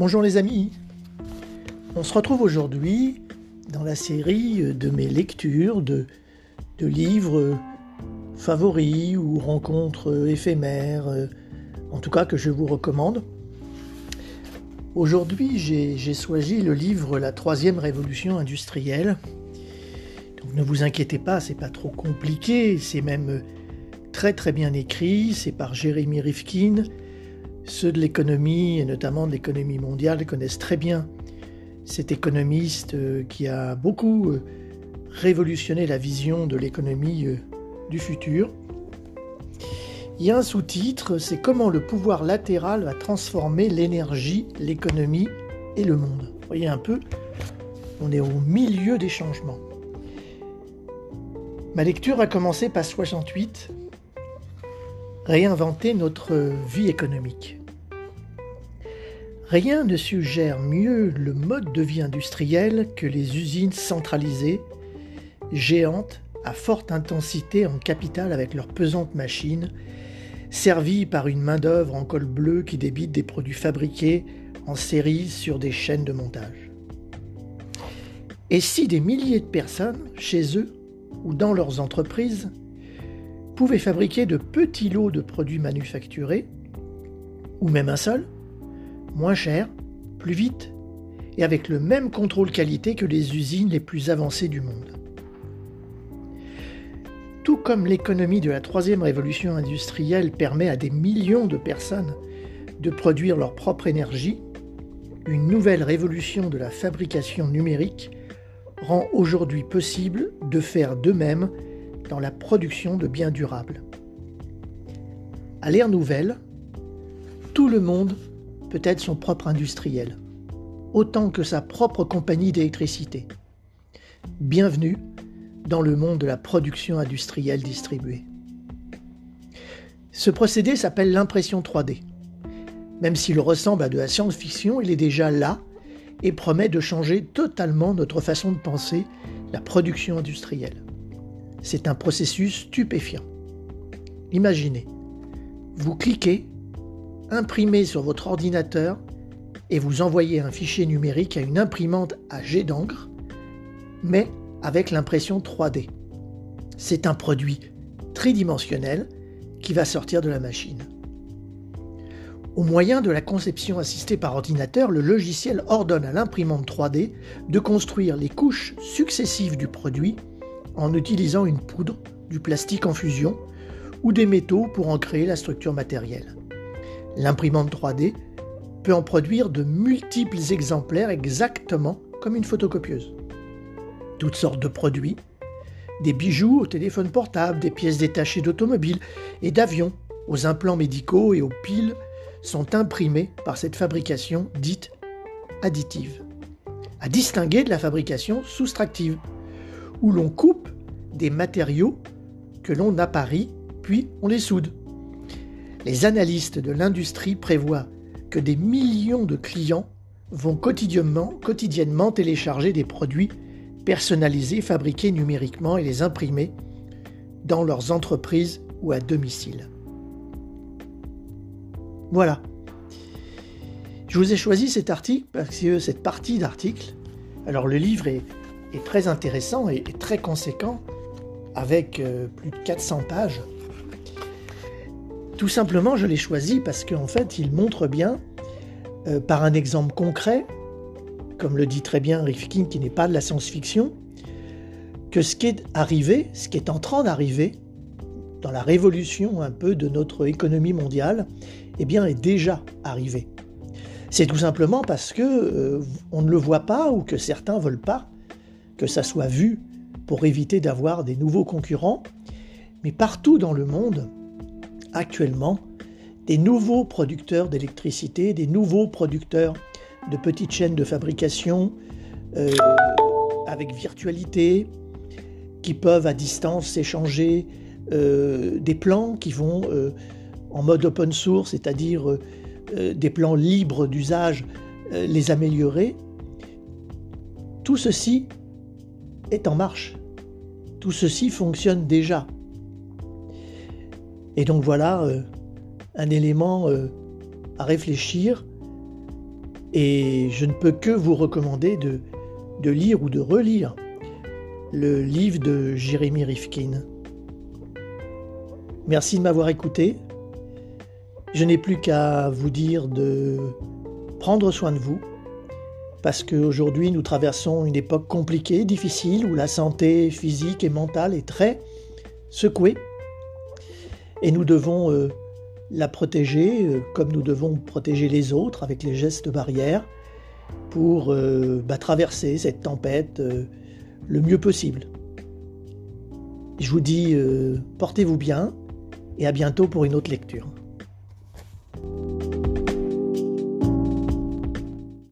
Bonjour les amis, on se retrouve aujourd'hui dans la série de mes lectures de, livres favoris ou rencontres éphémères, en tout cas que je vous recommande. Aujourd'hui j'ai choisi le livre La troisième révolution industrielle. Donc ne vous inquiétez pas, c'est pas trop compliqué, c'est même très très bien écrit, c'est par Jérémy Rifkin ceux de l'économie, et notamment de l'économie mondiale, connaissent très bien cet économiste euh, qui a beaucoup euh, révolutionné la vision de l'économie euh, du futur. Il y a un sous-titre, c'est comment le pouvoir latéral va transformer l'énergie, l'économie et le monde. Voyez un peu, on est au milieu des changements. Ma lecture a commencé par 68, réinventer notre vie économique. Rien ne suggère mieux le mode de vie industriel que les usines centralisées, géantes, à forte intensité en capital avec leurs pesantes machines, servies par une main-d'œuvre en col bleu qui débite des produits fabriqués en série sur des chaînes de montage. Et si des milliers de personnes, chez eux ou dans leurs entreprises, pouvaient fabriquer de petits lots de produits manufacturés, ou même un seul, moins cher, plus vite, et avec le même contrôle qualité que les usines les plus avancées du monde. Tout comme l'économie de la troisième révolution industrielle permet à des millions de personnes de produire leur propre énergie, une nouvelle révolution de la fabrication numérique rend aujourd'hui possible de faire de même dans la production de biens durables. À l'ère nouvelle, tout le monde peut être son propre industriel, autant que sa propre compagnie d'électricité. Bienvenue dans le monde de la production industrielle distribuée. Ce procédé s'appelle l'impression 3D. Même s'il ressemble à de la science-fiction, il est déjà là et promet de changer totalement notre façon de penser la production industrielle. C'est un processus stupéfiant. Imaginez, vous cliquez, imprimez sur votre ordinateur et vous envoyez un fichier numérique à une imprimante à jet d'encre, mais avec l'impression 3D. C'est un produit tridimensionnel qui va sortir de la machine. Au moyen de la conception assistée par ordinateur, le logiciel ordonne à l'imprimante 3D de construire les couches successives du produit en utilisant une poudre, du plastique en fusion ou des métaux pour en créer la structure matérielle. L'imprimante 3D peut en produire de multiples exemplaires exactement comme une photocopieuse. Toutes sortes de produits, des bijoux aux téléphones portables, des pièces détachées d'automobiles et d'avions, aux implants médicaux et aux piles, sont imprimés par cette fabrication dite additive, à distinguer de la fabrication soustractive, où l'on coupe des matériaux que l'on apparie, puis on les soude. Les analystes de l'industrie prévoient que des millions de clients vont quotidiennement, télécharger des produits personnalisés, fabriqués numériquement et les imprimer dans leurs entreprises ou à domicile. Voilà. Je vous ai choisi cet article parce que cette partie d'article, alors le livre est est très intéressant et, très conséquent, avec euh, plus de 400 pages. Tout simplement, je l'ai choisi parce qu'en fait, il montre bien, euh, par un exemple concret, comme le dit très bien Rifkin, qui n'est pas de la science-fiction, que ce qui est arrivé, ce qui est en train d'arriver, dans la révolution un peu de notre économie mondiale, eh bien, est déjà arrivé. C'est tout simplement parce que euh, on ne le voit pas ou que certains veulent pas que ça soit vu pour éviter d'avoir des nouveaux concurrents, mais partout dans le monde, actuellement, des nouveaux producteurs d'électricité, des nouveaux producteurs de petites chaînes de fabrication euh, avec virtualité, qui peuvent à distance s'échanger euh, des plans qui vont euh, en mode open source, c'est-à-dire des plans libres d'usage, les améliorer. Tout ceci est en marche. Tout ceci fonctionne déjà. Et donc voilà euh, un élément euh, à réfléchir Et je ne peux que vous recommander de, de lire ou de relire le livre de Jérémy Rifkin. Merci de m'avoir écouté. Je n'ai plus qu'à vous dire de prendre soin de vous, parce qu'aujourd'hui nous traversons une époque compliquée, difficile, où la santé physique et mentale est très secouée, et nous devons euh, la protéger euh, comme nous devons protéger les autres avec les gestes barrières pour euh, bah, traverser cette tempête le mieux possible. Je vous dis portez-vous bien et à bientôt pour une autre lecture.